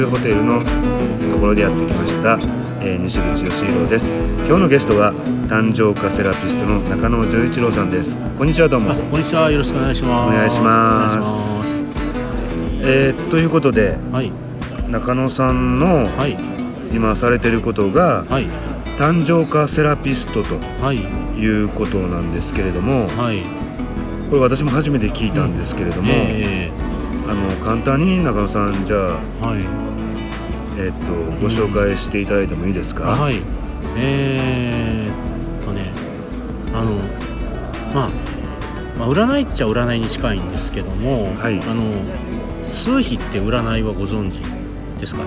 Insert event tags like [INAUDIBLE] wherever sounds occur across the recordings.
スホテルのところでやってきました、えー、西口義弘です。今日のゲストは誕生花セラピストの中野純一郎さんです。こんにちはどうも。こんにちは。よろしくお願いします。お願いします。えー、ということで、はい、中野さんの今されてることが、はい、誕生花セラピストとい。うことなんですけれども、はい、これ私も初めて聞いたんですけれども、うん。えー、あの簡単に中野さんじゃあ、はい、えー、っとご紹介していただいてもいいですか、はい。えー、とねあのまあまあ、占いっちゃ占いに近いんですけども、はい、あの数比って占いはご存知ですか？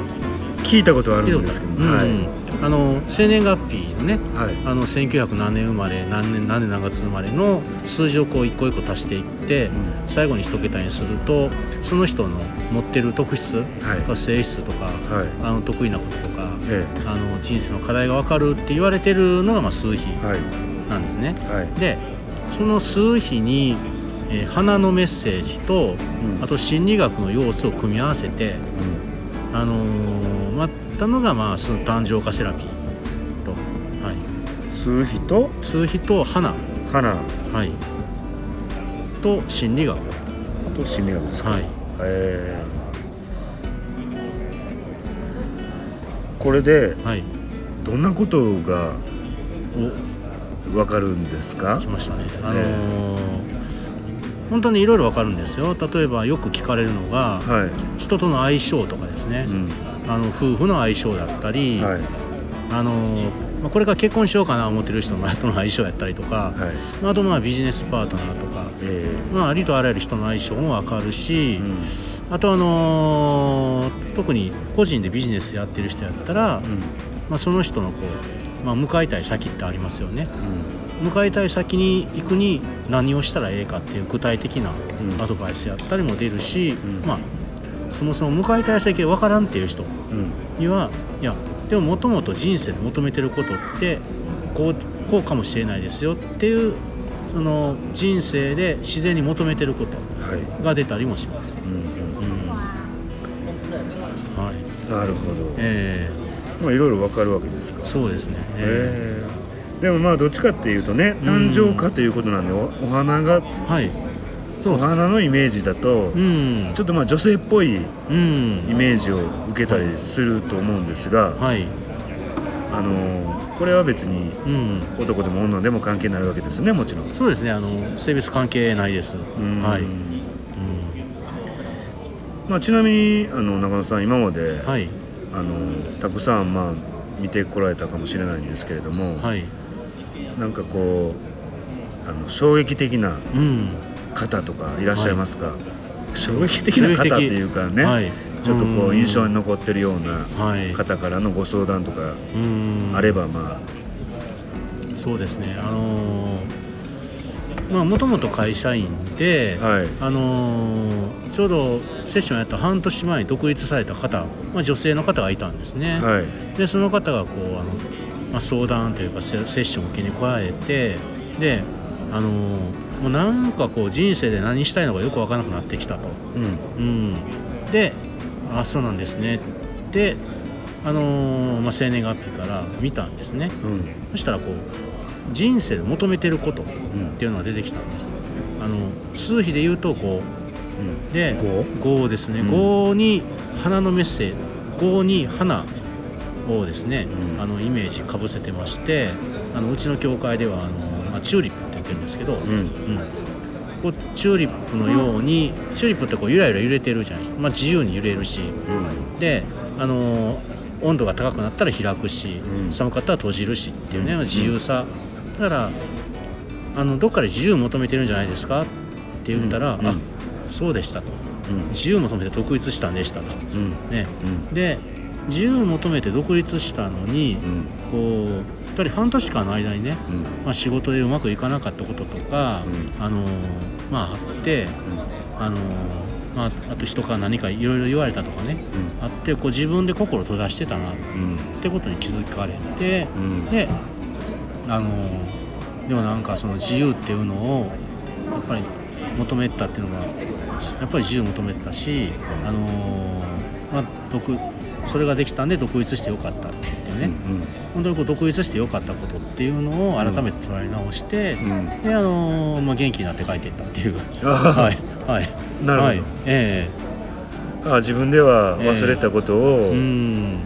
聞いたことあるんですけど、うん、はい、あの生年月日のね、はい、あの1900何年生まれ何年何年何月生まれの数字をこう一個一個足していって、うん、最後に一桁にするとその人の持ってる特質、はい、性質とか、はい、あの得意なこととか、ええ、あの人生の課題が分かるって言われてるのが、まあ、数比なんですね。でその数比にえー、花のメッセージと、うん、あと心理学の要素を組み合わせて、うん、あのー、たのが、まあ、数誕生化セラピーと、はい、数比と？数比と花花はい。と心理学。と心理学ですか？はい。えー、これで、はい、どんなことが分かるんですか？来ましたね。あのー本当にいろいろ分かるんですよ。例えばよく聞かれるのが、はい、人との相性とかですね、うん、あの夫婦の相性だったり、はい、あのこれから結婚しようかな思ってる人のとの相性やったりとか、はい、あとまあビジネスパートナーとか、えー、まあ、ありとあらゆる人の相性も分かるし、うん、あとあのー、特に個人でビジネスやってる人やったら、うん、まあ、その人のこう、まあ、向かいたい先ってありますよね。向かいたい先に行くに何をしたらええかっていう具体的なアドバイスやったりも出るし、うん、まあそもそも向かいたい先が分からんっていう人には、うん、いやでももともと人生で求めてることってこうこうかもしれないですよっていうその人生で自然に求めてることが出たりもします。はい、なるほど。ええ。ー、まあいろいろわかるわけですか。そうですね。ええ。ーでもまあどっちかっていうとね誕生花ということなんでおお花が、はい、お花のイメージだと、うん、ちょっとまあ女性っぽいイメージを受けたりすると思うんですが、はい、あのこれは別に男でも女でも関係ないわけですねもちろん。そうですね。あの性別関係ないです。はい、うん、まあ、ちなみにあの中野さん今まで、はい、あのたくさんまあ見てこられたかもしれないんですけれども、はい。なんかこうあの衝撃的な方とかいらっしゃいますか、はい、衝撃的な方っていうかね、はい、ちょっとこう印象に残ってるような方からのご相談とかあればまあ。そうですね。あのまあもともと会社員で、はい、あのー、ちょうどセッションやった半年前に独立された方、まあ、女性の方がいたんですね、はい、でその方がこうあのまあ、相談というかセッションを受けに来られてであのもうなんかこう人生で何したいのかよく分からなくなってきたと。うん、うん、であそうなんですね。であのまあ、生年月日から見たんですね、うん、そしたらこう人生で求めてることっていうのが出てきたんです、あの数比で言うと5、うん、で 5? ですね、うん、5に花のメッセージ。5に花をですね、うん、あのイメージかぶせてましてあのうちの教会ではあの、まあ、チューリップってるんですけど、うん、こうチューリップのようにチューリップってこうゆらゆら揺れてるじゃないですか、まあ、自由に揺れるし、であの温度が高くなったら開くし、寒かったら閉じるしっていうね、自由さ。だからあのどっかで自由を求めてるんじゃないですか？って言ったら、あそうでしたと、自由を求めて独立したんでしたと、ね。で自由を求めて独立したのに、うん、こうやっぱり半年間の間にね、うん、まあ、仕事でうまくいかなかったこととか、うん、あのまああって、あのまあ、あと人から何かいろいろ言われたとかね、あってこう自分で心閉ざしてたなってことに気づかれて、であのでもなんかその自由っていうのをやっぱり求めてたっていうのがやっぱり自由求めてたし、あのまあ、独それができたんで独立してよかったっていうね、うんうん、本当にこう独立してよかったことっていうのを改めて捉え直して、うん、であのまあ、元気になって帰っていったっていう。[LAUGHS] はい。はい。なるほど、はい、ええ。ー、あ自分では忘れたことを、えー、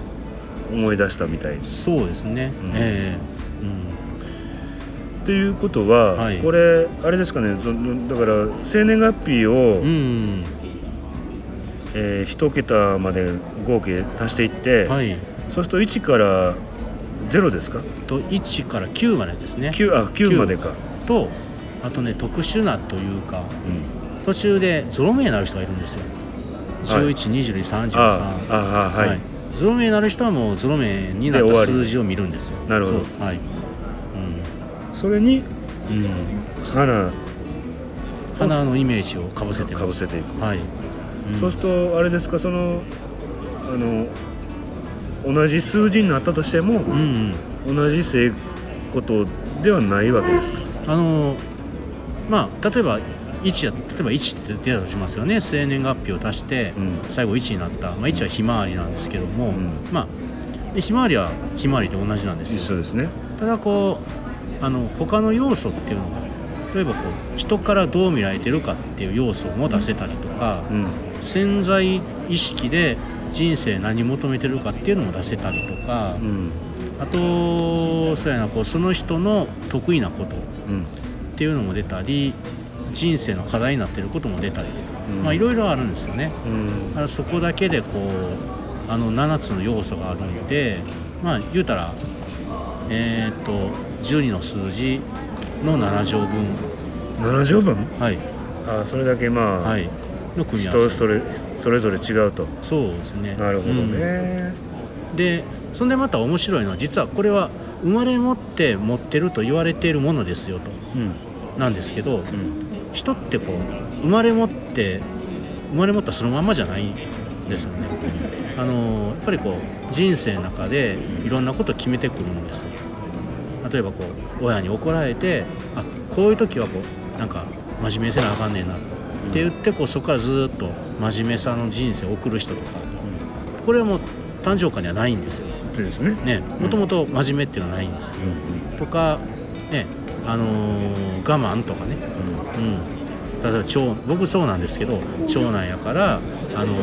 思い出したみたいそうですね、うん、ええ。ーということは、はい、これあれですかね。だから生年月日を、うんえー、1桁まで合計足していって、はい、そうすると1から0ですか？と1から9までですね。9, あ9までか。とあとね特殊なというか、うん、途中でゾロ目になる人がいるんですよ。112233ああはい、はい、ゾロ目になる人はもうゾロ目になった数字を見るんですよ。なるほど。はい、うん、それに、うん、花。花のイメージをかぶせてかぶせていく。はいそうするとあれですかそのあの同じ数字になったとしても、うんうん、同じ性ことではないわけですか？あのまあ例えば1や例えば1って出たとしますよね。生年月日を足して最後1になった、まあ、1はひまわりなんですけども、うん、まあひまわりはひまわりと同じなんですよ。そうですね。ただこうあの他の要素っていうのが例えばこう人からどう見られてるかっていう要素も出せたりとか、うん、潜在意識で人生何求めてるかっていうのも出せたりとか、うん、あとそうやなこうその人の得意なことっていうのも出たり人生の課題になってることも出たりとか、うん、まあいろいろあるんですよね。だからそこだけでこうあの7つの要素があるんでまあ言うたらえっ、と12の数字の7乗分。7乗分？はい。あそれだけまあ、はい、の組み合わせ。人それそれぞれ違うと。そうですね。なるほどね、うん、でそんでまた面白いのは実はこれは生まれ持って持ってると言われているものですよと、うん、なんですけど、うん、人ってこう生まれ持って生まれ持ったそのまんまじゃないんですよね、あのやっぱりこう人生の中でいろんなこと決めてくるんです例えばこう親に怒られてあこういう時はこうなんか真面目にせなあかんねんなって言ってこうそこからずっと真面目さの人生を送る人とか、うん、これはもう誕生花にはないんですよ。ですね。ねもともと真面目っていうのはないんですよ。うん、とかねあのー、我慢とかね、うん、例えば長僕そうなんですけど長男やからあの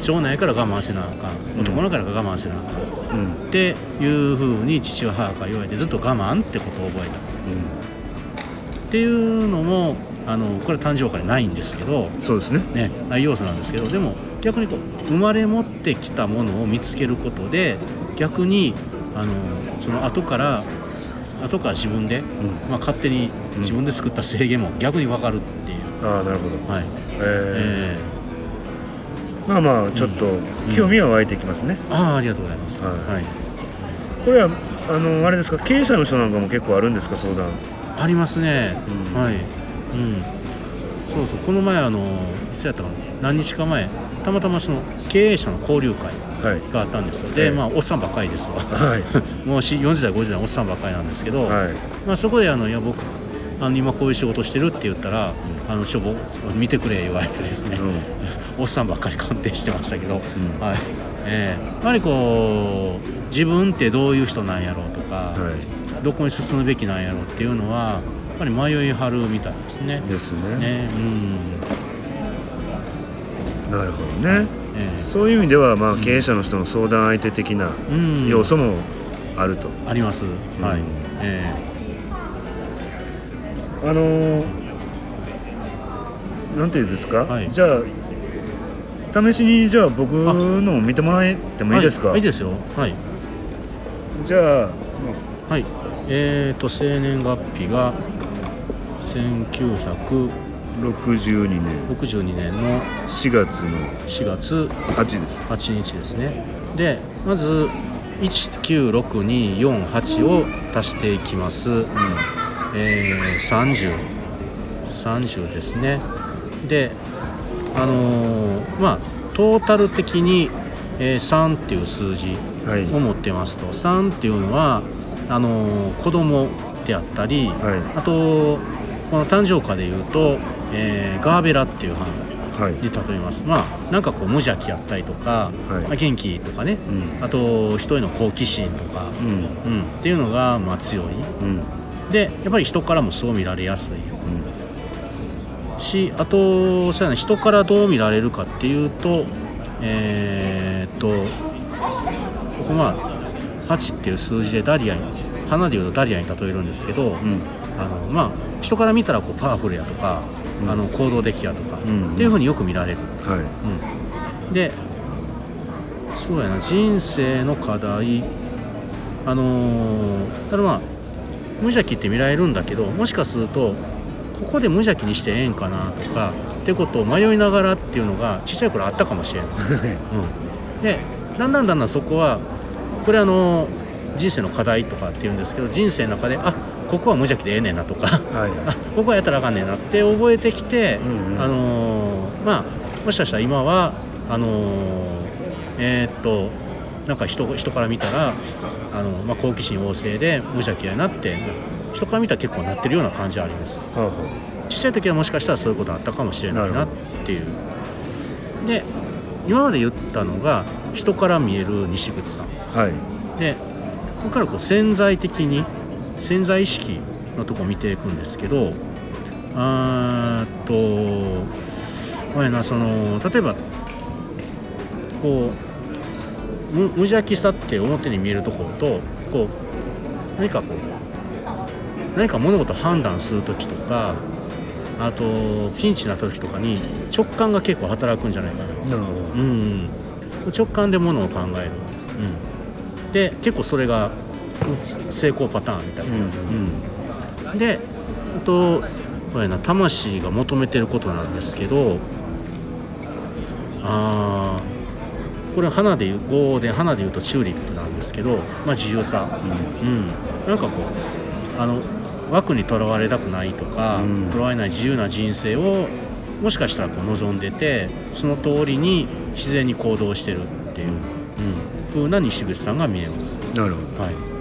長男やから我慢せなあかん。男のから我慢せなあかん、うん、っていうふうに父は母から言われてずっと我慢ってことを覚えた、うん、っていうのもあのこれ誕生からないんですけどそうですね。ねない要素なんですけどでも逆にこう生まれ持ってきたものを見つけることで逆にあのその後から後から自分で、うん、まあ、勝手に自分で作った制限も逆に分かるっていう、うん、ああなるほど。はい。えー、えー、まあまあちょっと興味は湧いてきますね、うん、ああありがとうございます、はい、はい、これはあのあれですか？経営者の人なんかも結構あるんですか？相談。ありますね、はいうん。そうそうこの前あのいつやったかな。何日か前たまたまその経営者の交流会があったんですよ、はい、で、まあおっさんばっかりですわ、はい、[LAUGHS] もう40代50代おっさんばっかりなんですけど、はい、まあ、そこであのいや僕あの今こういう仕事してるって言ったら、うん、あのちょ見てくれ言われてですね、うん、[LAUGHS] おっさんばっかり鑑定してましたけど、うん、はい。えー、やっぱりこう自分ってどういう人なんやろうとか、はい、どこに進むべきなんやろうっていうのはぱり迷いはるみたいですね。ですね。ねうん、なるほどね、えー、そういう意味では、まあ、経営者の人の相談相手的な要素もあると。うん、あります。はい。えー、あのー、なんていうんですか、はい、じゃあ試しにじゃあ僕の見てもらえてもいいですか、はい、いいですよ。はい。じゃあはい。えーと生年月日が1962年。62年の4月の4月8です。8日ですね。でまず196248を足していきます、うん、えー、3030ですね。であのー、まあトータル的に、えー、3っていう数字を持ってますと、はい、3っていうのはあのー、子供であったり、はい、あとこの誕生花でいうと、えー、ガーベラっていう花に例えます、はい、まあなんかこう無邪気やったりとか、はい、まあ、元気とかね、うん、あと人への好奇心とか、うん、うん、っていうのがまあ強い、うん、でやっぱり人からもそう見られやすい、しあとそうや、ね、人からどう見られるかっていうとえー、っとここまあ8っていう数字でダリアに花でいうとダリアに例えるんですけど、うん、あのまあ人から見たらこうパワフルやとか、うん、あの行動的やとか、うん。うん、っていうふうによく見られる。はい。うん、でそうやな人生の課題あのー、ただまあ無邪気って見られるんだけどもしかするとここで無邪気にしてええんかなとかってことを迷いながらっていうのがちっちゃい頃あったかもしれない。[LAUGHS] うん、でだんだんだんだんそこはこれあの人生の課題とかっていうんですけど人生の中であここは無邪気でええねんなとか、はい、[LAUGHS] あここはやったらあかんねんなって覚えてきて、うんうん、あのー、まあもしかしたら今はあのー、えー、っとなんか人人から見たらあの、まあ、好奇心旺盛で無邪気やなって人から見たら結構なってるような感じはあります、はあはあ、小さい時はもしかしたらそういうことあったかもしれないなっていう。で今まで言ったのが人から見える西口さん、はい、でここからこう潜在的に潜在意識のとこ見ていくんですけどあとまあなその例えばこう無無邪気さって表に見えるところとこう何かこう何か物事判断する時とかあとピンチになった時とかに直感が結構働くんじゃないかな。なるほど、うん、直感でものを考える、うん、で結構それが成功パターンみたいな、うん、であとこれな魂が求めてることなんですけどあこれ花でいう語で花でいうとチューリップなんですけど、まあ、自由さ、うん、うん、なんかこうあの枠にとらわれたくないとかとら、われない自由な人生をもしかしたらこう望んでてその通りに自然に行動してるっていう、うん、風な西口さんが見えます。なるほど、はい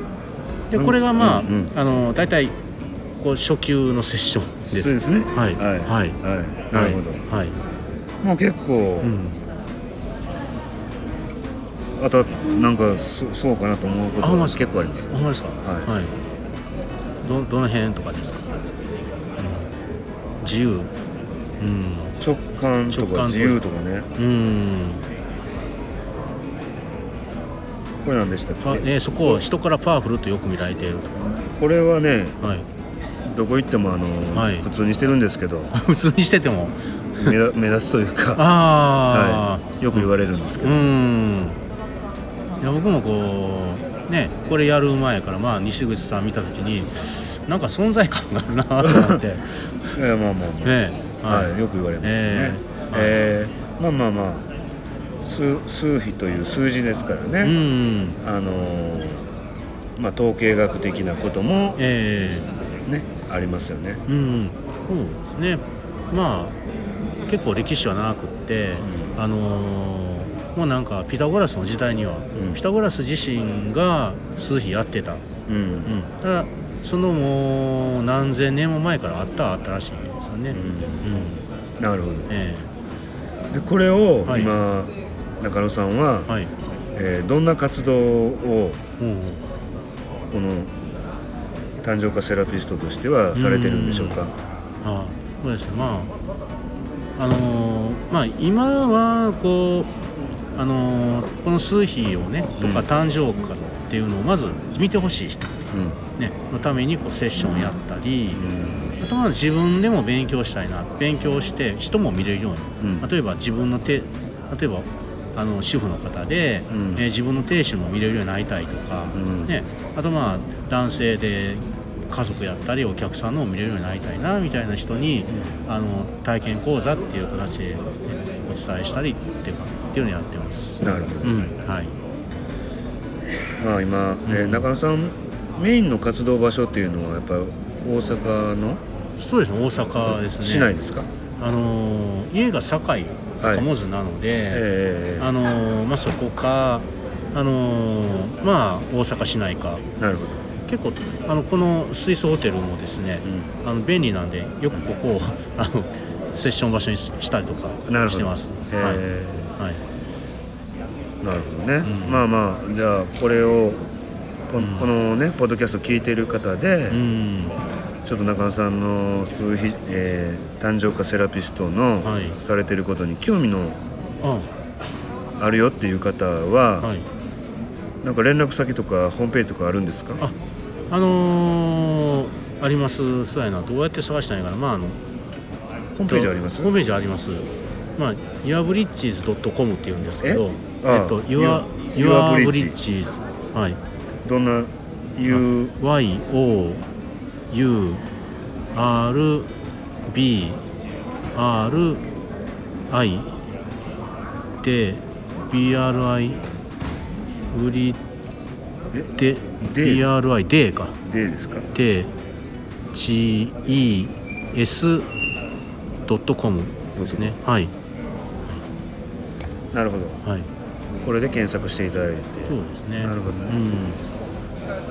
でこれがまあ、うんうん、あの大体こう初級のセッションです。そうですね。はい。はい。はい。なるほど。はい。もう結構、うん、あとなんかそそうかなと思うことが結構あります。あ、ほんですか？はい。はい。どどの辺とかですか？自由？うん。直感とか自由とかね。うん。これ何でしたっけ、えー、そこを人からパワフルとよく見られていると。これはね、はい、どこ行ってもあの、はい、普通にしてるんですけど。[LAUGHS] 普通にしてても。目目立つというか。[LAUGHS] あ、はい、よく言われるんですけど、うん、いや僕もこうねこれやる前からまあ西口さん見た時になんか存在感があるなと思って。[LAUGHS] いやまあまあ、ね。はい、よく言われますね、えー、えー、まあまあまあ数数比という数字ですからね、うん、あのまあ、統計学的なことも、えー、ね、ありますよね。うん、そうですね。まあ結構歴史は長くって、うん、あのもうなんかピタゴラスの時代には、うん、ピタゴラス自身が数比やってた、うん。うん、ただそのもう何千年も前からあったあったらしいんですよね。うん、なるほど、えー、でこれを今、はい中野さんは、はい、えー、どんな活動を、この誕生化セラピストとしてはされてるんでしょうか？あそうですね。まああのー、まあ今はこうあのー、この数比をねとか誕生化っていうのをまず見てほしい人、うん、ね、のためにこうセッションやったり、うん、あとは自分でも勉強したいな。勉強して人も見れるように、うん、例えば自分の手例えばあの主婦の方で、うん、えー、自分の亭主も見れるようになりたいとか、うん、ね、あとまあ男性で家族やったりお客さんのを見れるようになりたいなみたいな人に、うん、あの体験講座っていう形で、ね、お伝えしたりっていうかっていうのをやってます。なるほど、うん。はい。まあ今、えー、中野さんメインの活動場所っていうのはやっぱ大阪の？そうですね大阪ですね。市内ですか？あの家が堺モズなので、はい、あのまあ、そこか、あのまあ、大阪市内か。なるほど。結構あのこのスイスホテルもですね、うん、あの便利なんでよくここをあのセッション場所にしたりとかしてます。はい、はい。なるほどね、うん、まあまあじゃあこれをこの,、このねポッドキャスト聞いてる方で、うん、ちょっと中野さんのそういう、えー、誕生化セラピストの、はい、されてることに興味のあるよっていう方は、はい、なんか連絡先とかホームページとかあるんですか？ああのー、あります。そうやな。どうやって探したんやからまああのホームページあります？ホームページあります。まあ yourbridges.com っていうんですけどえ？っと Your Bridges はい。どんな U Y O U R B R I で B R I 売りで B R I デか。デですか。で G E S ドットコムですね。はい。なるほど。はい。これで検索していただいて。そうですね。なるほどね、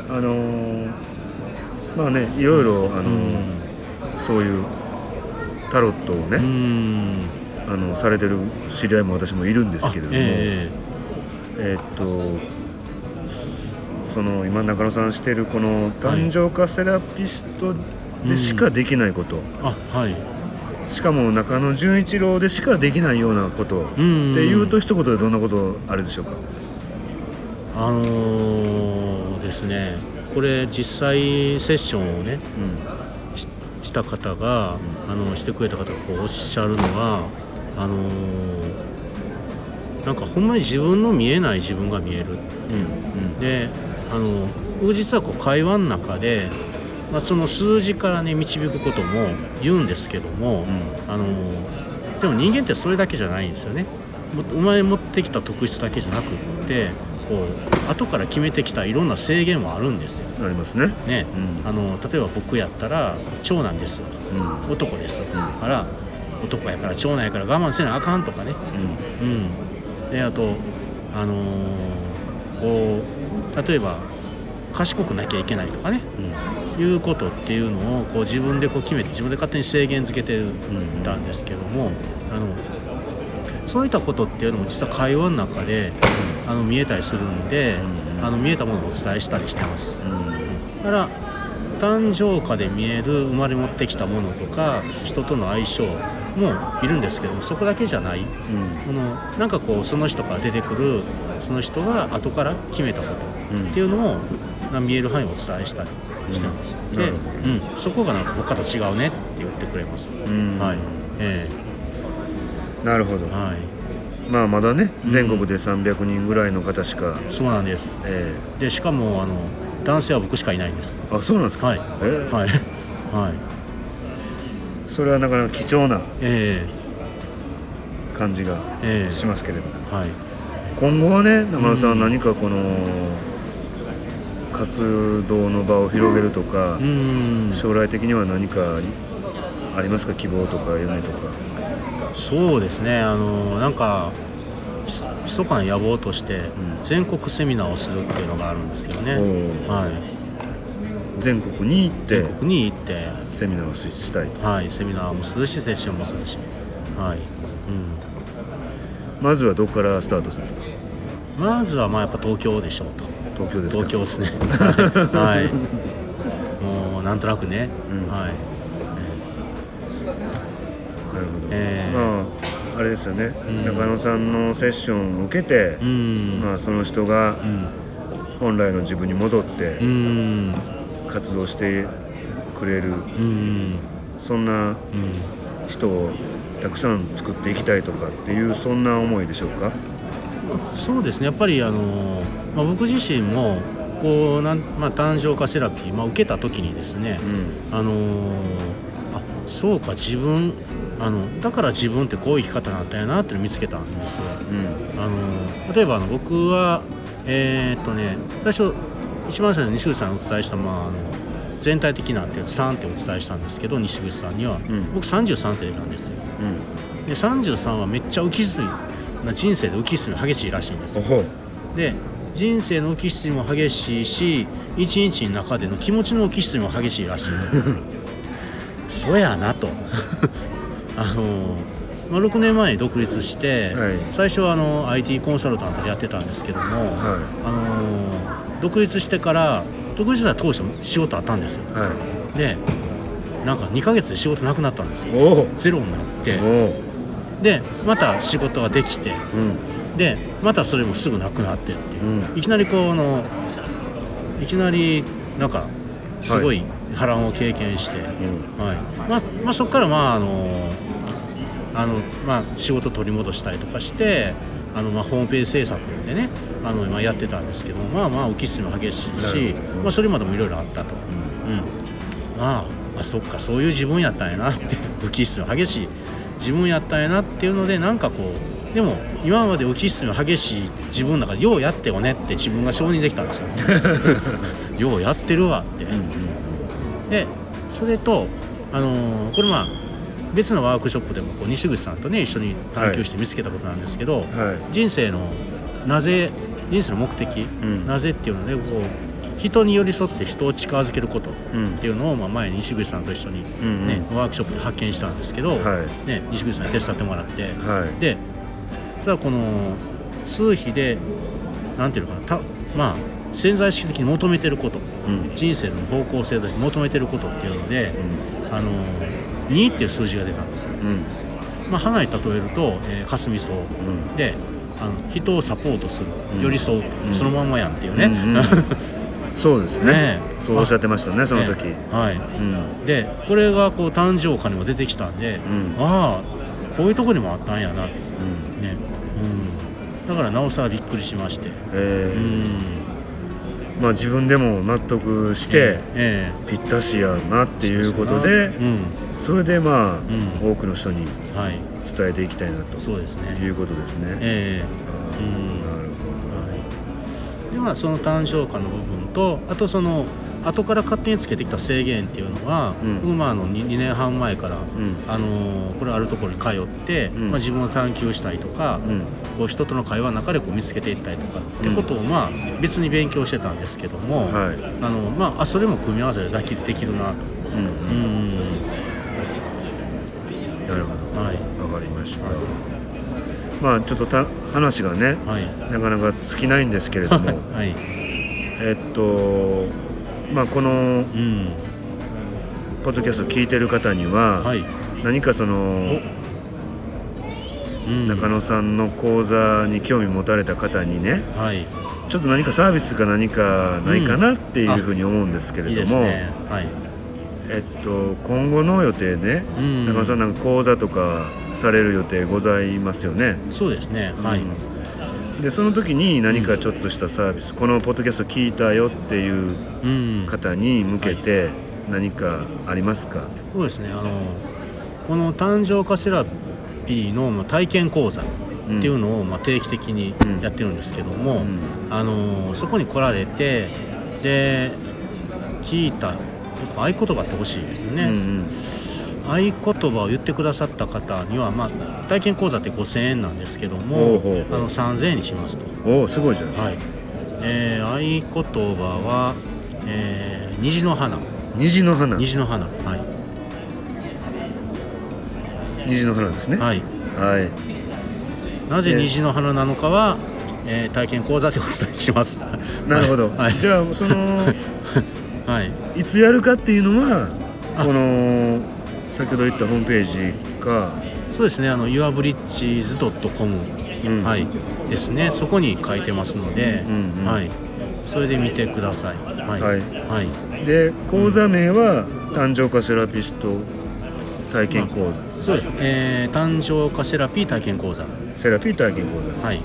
うん、あのー、まあねいろいろ、あのそういうタロットをね、うん、あのされてる知り合いも私もいるんですけれどもえー、えー、っとその今中野さんしてるこの誕生化セラピストでしかできないこと、あはい。しかも中野純一郎でしかできないようなこと。っていうと一言でどんなことあるでしょうか？あのー、ですねこれ実際セッションをね、うん、しした方が、うん、あのしてくれた方がこうおっしゃるのはあのー、なんかほんまに自分の見えない自分が見える、うんうん、であの僕実はこう会話の中でまあ、その数字からね導くことも言うんですけども、うん、あのでも人間ってそれだけじゃないんですよね。生まれ持ってきた特質だけじゃなくってこう後から決めてきたいろんな制限もあるんですよ。ありますね。ね、うん、あの例えば僕やったら長男です、うん、男です、うん、あら男やから長男やから我慢せなあかんとかね、うん、うん、であとあのー、こう例えば賢くなきゃいけないとかね、いうことっていうのをこう自分でこう決めて自分で勝手に制限づけてたんですけども、あのそういったことっていうのも実は会話の中であの見えたりするんで、あの見えたものをお伝えしたりしてます。だから誕生花で見える生まれ持ってきたものとか人との相性もいるんですけどもそこだけじゃない、うん、このなんかこうその人から出てくるその人が後から決めたことっていうのを見える範囲をお伝えしたりしてます、うん、で、うん、そこがなんか他と違うねって言ってくれます、はい。えー、なるほど、はい、まあまだね全国で300人ぐらいの方しか、そうなんです、えー、でしかもあの男性は僕しかいないんです。あそうなんですか？はい、えー、はい。はい。[LAUGHS] それはなかなか貴重な感じがしますけれども、えー、はい、今後はね中野さん何かこの、活動の場を広げるとか、将来的には何かありますか？希望とか夢とかそうですね。あのなんか密かな野望として全国セミナーをするっていうのがあるんですよね、はい、全国に行って全国に行ってセミナーをしたいはい。セミナーもするしセッションもするし。はい、うん、まずはどこからスタートするんですか？まずはまあやっぱ東京でしょうと。東京です東京ですね。[LAUGHS] はい、もうなんとなくね、うん、はい、なるほど、えー、まああれですよね、うん、中野さんのセッションを受けて、うん、まあ、その人が本来の自分に戻って活動してくれる、そんな人をたくさん作っていきたいとかっていうそんな思いでしょうか？そうですね。やっぱりあの、まあ、僕自身もこうなん、まあ、誕生化セラピー、まあ、受けた時にですね、うん、あのあそうか自分あのだから自分ってこういう生き方なんだよなって見つけたんです、うん、あの例えばあの僕はえー、っとね最初一番最初に西口さんにお伝えした、まあ、あの全体的なって3ってお伝えしたんですけど西口さんには、うん、僕33って出たんですよ、うん、で33はめっちゃ浮き水な人生で浮き沈み激しいらしいんですよ。で人生の浮き沈みも激しいし一日の中での気持ちの浮き沈みも激しいらしい。[LAUGHS] そうやなとあのまあ、6年前に独立して、はい、最初はあの IT コンサルタントでやってたんですけども、はい、あの独立してから独立した当初仕事あったんですよ、はい、でなんか2か月で仕事なくなったんですよ。ゼロになって。でまた仕事ができて、うん、でまたそれもすぐなくなってっていう、うん、いきなりこのいきなりなんかすごい波乱を経験して、はい。まあまあ、そこからまああのあの、まあ、仕事取り戻したりとかしてあの、まあ、ホームページ制作でねあの、まあ、やってたんですけどまあまあ浮き沈みも激しいし、まあ、それまでもいろいろあったと、うん、まああそっかそういう自分やったんやなって浮き沈み激しい自分やったんやなっていうのでなんかこうでも今まで浮き沈み激しい自分の中でようやってよねって自分が承認できたんですよ。[LAUGHS] ようやってるわって、うんうん、でそれとあのー、これまあ別のワークショップでもこう西口さんとね一緒に探求して見つけたことなんですけど、はい、人生のなぜ人生の目的、うん、なぜっていうのでこう人に寄り添って人を近づけることっていうのを、まあ、前に西口さんと一緒にね、ね、うん、ワークショップで発見したんですけど、はい、ね、西口さんに手伝ってもらって、はい、でそれはこの数比でなんていうのかなたまあ潜在意識的に求めてること、うん、人生の方向性として求めてることっていうので、うん、あの2っていう数字が出たんですよ。うん。まあ、花に例えると、えー、霞草、うん、であの人をサポートする、寄り添う、うん、そのまんまやんっていうね、うんうん、[LAUGHS] そうですね、ね、そうおっしゃってましたねその時、ね、はい、うん、でこれがこう誕生花にも出てきたんで、うん、ああこういうとこにもあったんやな、うん、ね。うん、だからなおさらびっくりしまして、え。ー、うんまあ、自分でも納得して、えー、ぴったしやなっていうことで、うん、それでまあ、うん、多くの人に伝えていきたいなと、そうですね。いうことですね。えー、うん。なるほど、はい、でまあその誕生花の部分とあとその後から勝手につけてきた制限っていうのは、うん、まあ、の 2, 2, 年半前から、うん、あのこれあるところに通って、うん、まあ、自分を探求したりとか、こう人との会話の中でこう見つけていったりとかってことを、まあ、別に勉強してたんですけども、はい、あのまあ、それも組み合わせでできできるなと。うんなるほど、はい、分かりました。はい。まあちょっとた話がね、はい、なかなか尽きないんですけれども、[LAUGHS] はい、えっとまあ、この、うん、ポッドキャストを聞いてる方には、はい、何かその、うん、中野さんの講座に興味持たれた方にね、はい、ちょっと何かサービスか何かないかなっていうふうに思うんですけれども、うんね。はい、えっと、今後の予定ね、うん、中野さんなんか講座とかされる予定ございますよね？そうですね、はい、でその時に何かちょっとしたサービス、うん、このポッドキャスト聞いたよっていう方に向けて何かありますか、そうですね。あのこの誕生化セラピーの体験講座っていうのをまあ定期的にやってるんですけども、うん、あのそこに来られてで聞いた合言葉ってほしいですよね。うんうん合言葉を言ってくださった方には、まあ、体験講座って5000円なんですけどもあの3000円にしますと。おおすごいじゃないですか、はい。えー、合言葉は、えー、虹の花。虹の花。虹の花。はい。虹の花ですね。はい、はい、なぜ虹の花なのかは、えー、体験講座でお伝えします。[LAUGHS] なるほど、[LAUGHS] はい、じゃあその、[LAUGHS] はい、いつやるかっていうのはこの先ほど言ったホームページか。そうですねあの yourbridges.com、うん、はい。ですね。そこに書いてますので、うんうん、はい。それで見てください。はい、はい、はい、で講座名は、誕生化セラピスト体験講座、まあ、そうです、えー、誕生化セラピー体験講座。セラピー体験講座。はい、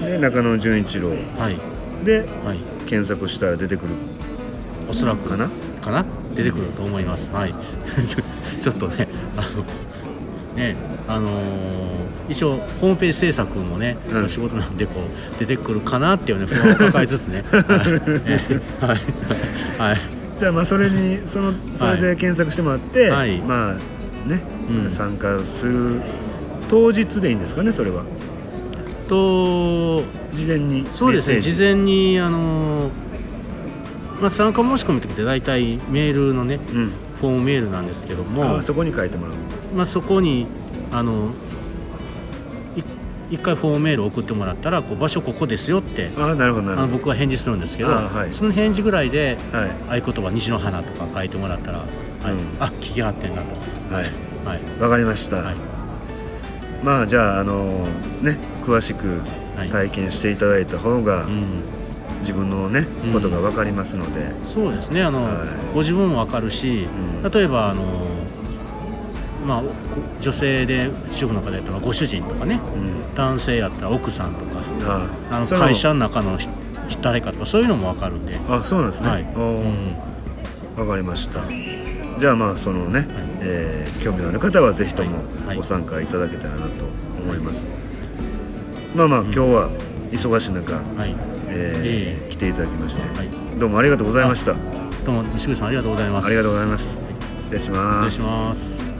はい、で中野純一郎。はい。で、はい、検索したら出てくる。おそらく。かな？かな？出てくると思います。はい、[LAUGHS] ちょっとねあのねあのー、一応ホームページ制作もね、うん、仕事なんでこう出てくるかなっていうね不安を抱えつつ [LAUGHS] ね。はい、はい、じゃあまあそれにそのそれで検索してもらって、はい、まあね、うん、参加する当日でいいんですかねそれは。と事前にそうですね。事前にあのーまあ、参加申し込みって大体メールのね、うん、フォームメールなんですけどもそこに書いてもらうまあ、そこにあの一回フォーメール送ってもらったらこう場所ここですよってあなるほどあの僕は返事するんですけど、はい、その返事ぐらいで、はい、合言葉「虹の花」とか書いてもらったら、はい、うん、あ聞き合ってんなと。はい。はい。わかりました、はい、まあじゃああのね詳しく体験していただいた方が、うん、自分のね、ことが分かりますので。そうですねあの、ご自分も分かるし、例えばあのまあ、女性で主婦の方やったらご主人とかね、うん、男性やったら奥さんとかあの会社の中の誰かとかそういうのも分かるんで。あそうなんですね、はい。うん、分かりました。じゃあまあそのね、はい、えー、興味のある方はぜひともご参加いただけたらなと思います、はい、まあまあ今日は忙しい中、はいえー、来ていただきまして、はい、どうもありがとうございました。どうも西口さんありがとうございます。ありがとうございます、失礼します。失礼します